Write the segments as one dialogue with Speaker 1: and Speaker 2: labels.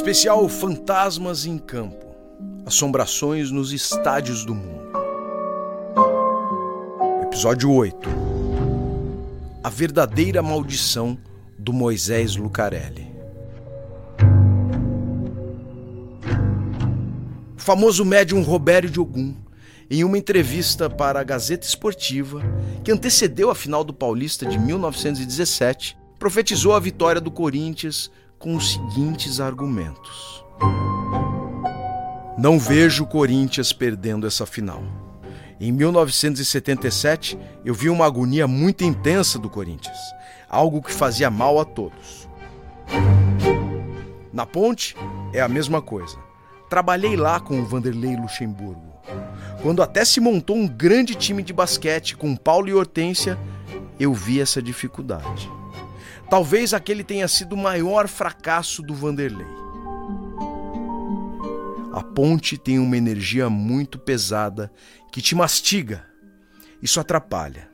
Speaker 1: Especial Fantasmas em Campo Assombrações nos Estádios do Mundo. Episódio 8 A Verdadeira Maldição do Moisés Lucarelli. O famoso médium Robério de Ogum, em uma entrevista para a Gazeta Esportiva, que antecedeu a final do Paulista de 1917, profetizou a vitória do Corinthians com os seguintes argumentos: Não vejo o Corinthians perdendo essa final. Em 1977, eu vi uma agonia muito intensa do Corinthians, algo que fazia mal a todos. Na Ponte é a mesma coisa. Trabalhei lá com o Vanderlei Luxemburgo. Quando até se montou um grande time de basquete com Paulo e Hortência, eu vi essa dificuldade. Talvez aquele tenha sido o maior fracasso do Vanderlei. A ponte tem uma energia muito pesada que te mastiga. Isso atrapalha.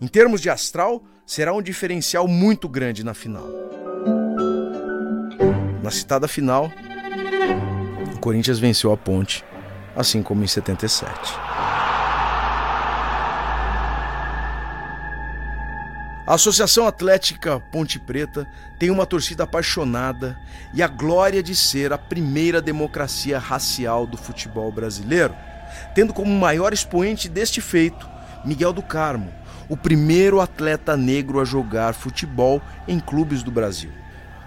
Speaker 1: Em termos de astral, será um diferencial muito grande na final. Na citada final, o Corinthians venceu a ponte, assim como em 77. A Associação Atlética Ponte Preta tem uma torcida apaixonada e a glória de ser a primeira democracia racial do futebol brasileiro, tendo como maior expoente deste feito Miguel do Carmo, o primeiro atleta negro a jogar futebol em clubes do Brasil,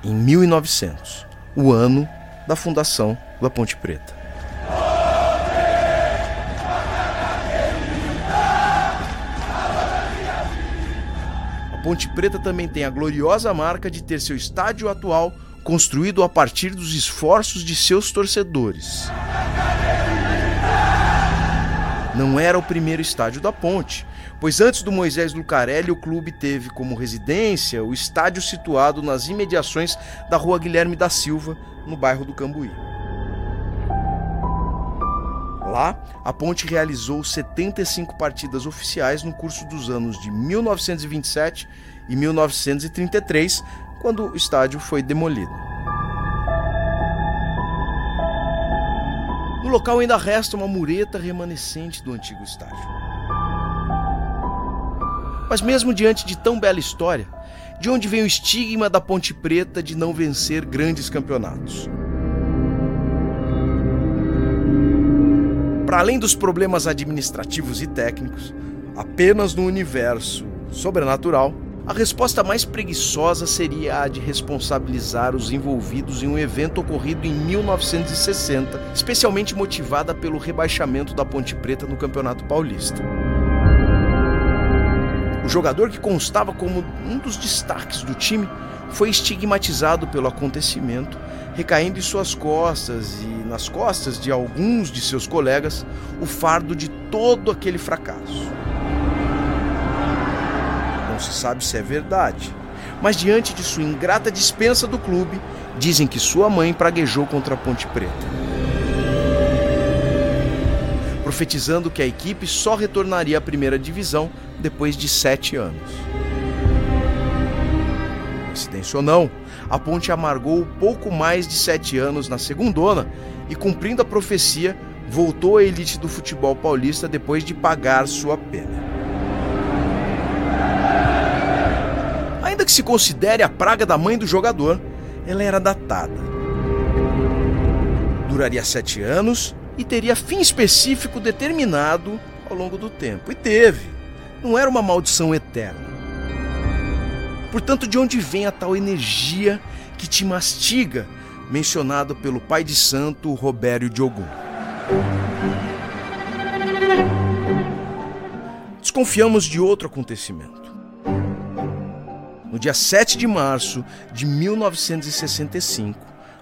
Speaker 1: em 1900, o ano da fundação da Ponte Preta. Ponte Preta também tem a gloriosa marca de ter seu estádio atual construído a partir dos esforços de seus torcedores. Não era o primeiro estádio da Ponte, pois antes do Moisés Lucarelli o clube teve como residência o estádio situado nas imediações da Rua Guilherme da Silva, no bairro do Cambuí. Lá, a Ponte realizou 75 partidas oficiais no curso dos anos de 1927 e 1933, quando o estádio foi demolido. No local ainda resta uma mureta remanescente do antigo estádio. Mas mesmo diante de tão bela história, de onde vem o estigma da Ponte Preta de não vencer grandes campeonatos? Para além dos problemas administrativos e técnicos, apenas no universo sobrenatural, a resposta mais preguiçosa seria a de responsabilizar os envolvidos em um evento ocorrido em 1960, especialmente motivada pelo rebaixamento da Ponte Preta no Campeonato Paulista. O jogador que constava como um dos destaques do time foi estigmatizado pelo acontecimento, recaindo em suas costas e nas costas de alguns de seus colegas o fardo de todo aquele fracasso. Não se sabe se é verdade, mas diante de sua ingrata dispensa do clube, dizem que sua mãe praguejou contra a Ponte Preta. Profetizando que a equipe só retornaria à primeira divisão depois de sete anos coincidência ou não, a ponte amargou pouco mais de sete anos na segundona e, cumprindo a profecia, voltou à elite do futebol paulista depois de pagar sua pena. Ainda que se considere a praga da mãe do jogador, ela era datada. Duraria sete anos e teria fim específico determinado ao longo do tempo. E teve. Não era uma maldição eterna. Portanto, de onde vem a tal energia que te mastiga, mencionado pelo pai de santo Robério de Ogum? Desconfiamos de outro acontecimento. No dia 7 de março de 1965,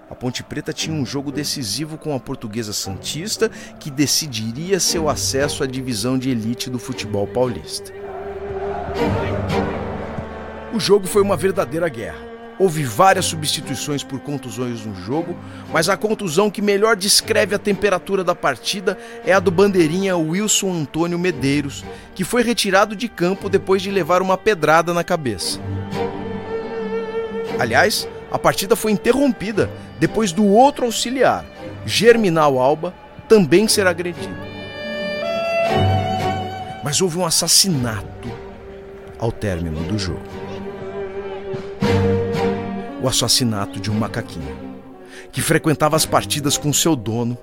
Speaker 1: a Ponte Preta tinha um jogo decisivo com a Portuguesa Santista que decidiria seu acesso à divisão de elite do futebol paulista. O jogo foi uma verdadeira guerra. Houve várias substituições por contusões no jogo, mas a contusão que melhor descreve a temperatura da partida é a do bandeirinha Wilson Antônio Medeiros, que foi retirado de campo depois de levar uma pedrada na cabeça. Aliás, a partida foi interrompida depois do outro auxiliar, Germinal Alba, também ser agredido. Mas houve um assassinato ao término do jogo. O assassinato de um macaquinho que frequentava as partidas com seu dono,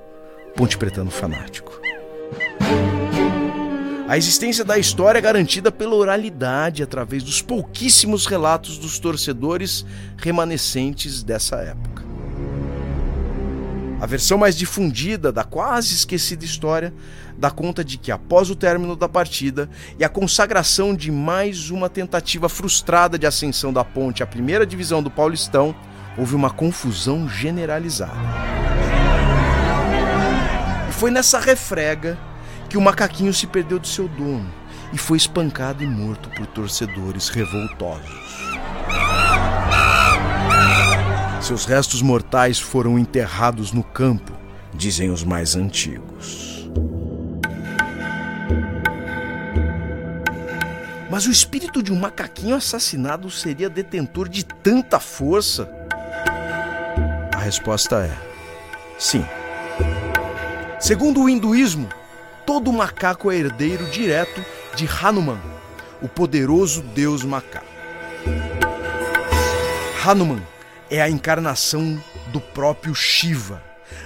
Speaker 1: Ponte Pretano fanático. A existência da história é garantida pela oralidade através dos pouquíssimos relatos dos torcedores remanescentes dessa época. A versão mais difundida da quase esquecida história dá conta de que, após o término da partida e a consagração de mais uma tentativa frustrada de ascensão da Ponte à primeira divisão do Paulistão, houve uma confusão generalizada. E foi nessa refrega que o macaquinho se perdeu de seu dono e foi espancado e morto por torcedores revoltosos. Seus restos mortais foram enterrados no campo, dizem os mais antigos. Mas o espírito de um macaquinho assassinado seria detentor de tanta força? A resposta é: sim. Segundo o hinduísmo, todo macaco é herdeiro direto de Hanuman, o poderoso deus macaco. Hanuman é a encarnação do próprio Shiva,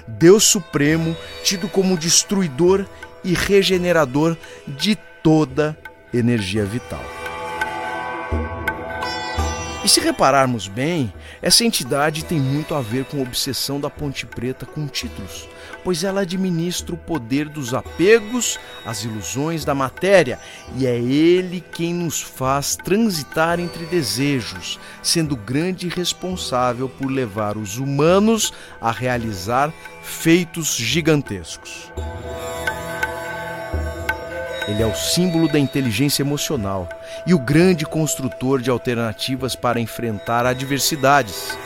Speaker 1: Deus Supremo, tido como destruidor e regenerador de toda energia vital. E se repararmos bem, essa entidade tem muito a ver com a obsessão da Ponte Preta com títulos, pois ela administra o poder dos apegos às ilusões da matéria e é ele quem nos faz transitar entre desejos, sendo grande responsável por levar os humanos a realizar feitos gigantescos. Ele é o símbolo da inteligência emocional e o grande construtor de alternativas para enfrentar adversidades.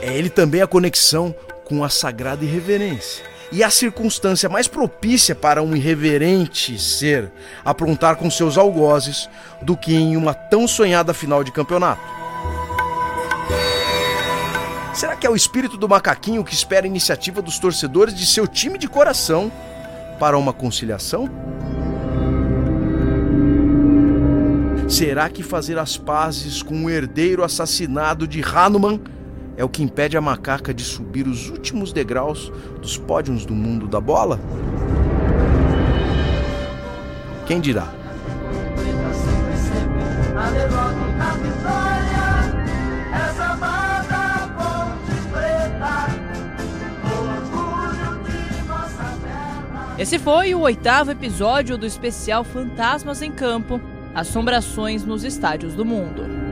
Speaker 1: É ele também a conexão com a sagrada irreverência. E a circunstância mais propícia para um irreverente ser aprontar com seus algozes do que em uma tão sonhada final de campeonato. Será que é o espírito do macaquinho que espera a iniciativa dos torcedores de seu time de coração para uma conciliação? Será que fazer as pazes com o herdeiro assassinado de Hanuman é o que impede a macaca de subir os últimos degraus dos pódios do mundo da bola? Quem dirá?
Speaker 2: Esse foi o oitavo episódio do especial Fantasmas em Campo Assombrações nos Estádios do Mundo.